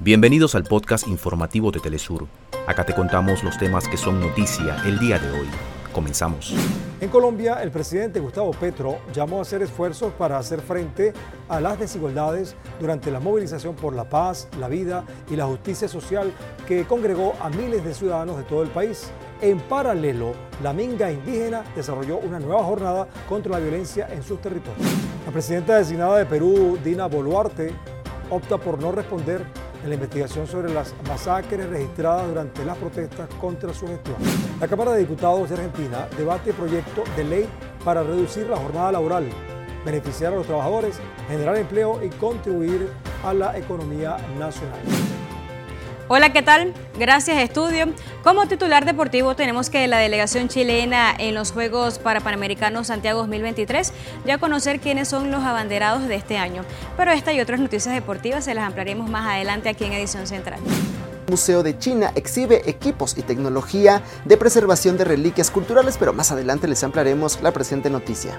Bienvenidos al podcast informativo de Telesur. Acá te contamos los temas que son noticia el día de hoy. Comenzamos. En Colombia, el presidente Gustavo Petro llamó a hacer esfuerzos para hacer frente a las desigualdades durante la movilización por la paz, la vida y la justicia social que congregó a miles de ciudadanos de todo el país. En paralelo, la Minga indígena desarrolló una nueva jornada contra la violencia en sus territorios. La presidenta designada de Perú, Dina Boluarte, opta por no responder en la investigación sobre las masacres registradas durante las protestas contra su gestión. La Cámara de Diputados de Argentina debate proyecto de ley para reducir la jornada laboral, beneficiar a los trabajadores, generar empleo y contribuir a la economía nacional. Hola, ¿qué tal? Gracias, estudio. Como titular deportivo tenemos que la delegación chilena en los Juegos para Panamericanos Santiago 2023 ya conocer quiénes son los abanderados de este año. Pero esta y otras noticias deportivas se las ampliaremos más adelante aquí en Edición Central. Museo de China exhibe equipos y tecnología de preservación de reliquias culturales, pero más adelante les ampliaremos la presente noticia.